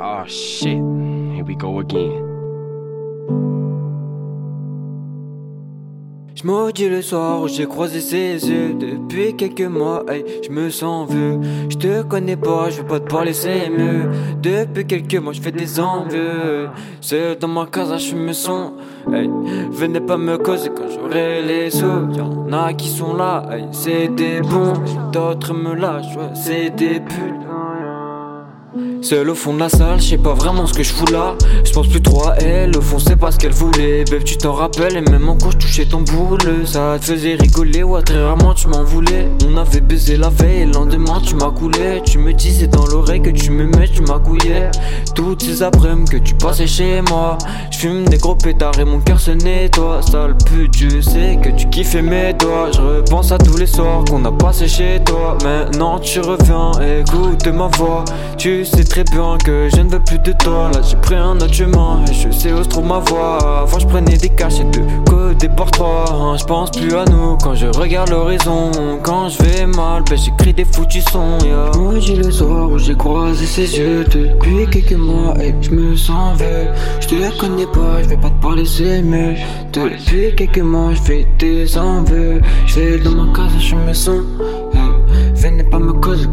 Oh shit, here we go again. Je maudis le soir où j'ai croisé ses yeux Depuis quelques mois, hey, je me sens vu. Je te connais pas, je veux pas te parler, c'est mieux. Depuis quelques mois, je fais des envieux. C'est dans ma casa, je me sens Venez pas me causer quand j'aurai les sous. Y'en a qui sont là, hey, c'est des bons. D'autres me lâchent, c'est des putes Seul au fond de la salle, je sais pas vraiment ce que je fous là. Je pense plus trop à elle, au fond c'est pas ce qu'elle voulait. Bébé, tu t'en rappelles, et même en cours, je touchais ton boule. Ça te faisait rigoler, ouais, très rarement tu m'en voulais. On avait baisé la veille, et le lendemain tu m'as coulé. Tu me disais dans l'oreille que tu m'aimais, tu m'as. Toutes ces après-midi que tu passais chez moi. Je des gros pétards et mon cœur se nettoie. Sale pute, je sais que tu kiffes mes doigts. Je repense à tous les soirs qu'on a passé chez toi. Maintenant tu reviens, écoute ma voix. Tu sais très bien que je ne veux plus de toi Là j'ai pris un autre chemin et je sais où se trouve ma voix Avant je prenais des cachets de côté par hein, Je pense plus à nous quand je regarde l'horizon. Quand je vais mal, ben j'écris des foutus sons Moi j'ai le soir où j'ai croisé ses yeux Depuis quelques mois et je me sens vieux. Je te connais pas, je vais pas te parler c'est mieux. Depuis quelques mois je fais des envieux Je vais dans ma casa, je me sens Venez pas me causer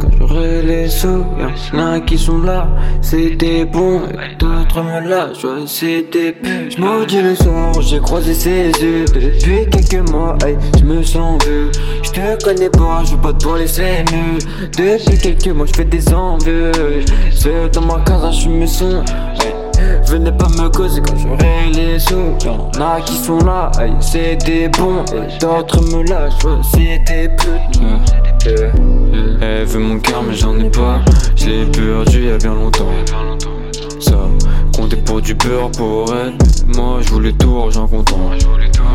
les sous Y'en a qui sont là, c'était bon Et d'autres me lâchent, c'était plus. J'maudis le soir, j'ai croisé ses yeux. Depuis quelques mois, hey, j'me sens vu J'te connais pas, j'veux pas te laisser mieux Depuis quelques mois, j'fais des envieux. C'est dans ma casa, j'me sens Venez pas me causer quand j'aurai les sous. Y'en a qui sont là, hey, c'est des bons Et d'autres me lâchent, c'est des putes elle veut mon cœur mais j'en ai pas. Je l'ai perdu il y a bien longtemps. Ça comptait pour du beurre pour elle. Moi je voulais tout argent content.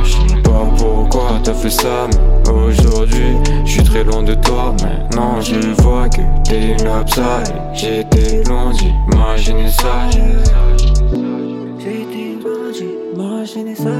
Je sais pas pourquoi t'as fait ça mais aujourd'hui je suis très loin de toi. Maintenant je vois que t'es une upside. J'étais loin d'imaginer ça. J'étais loin d'imaginer ça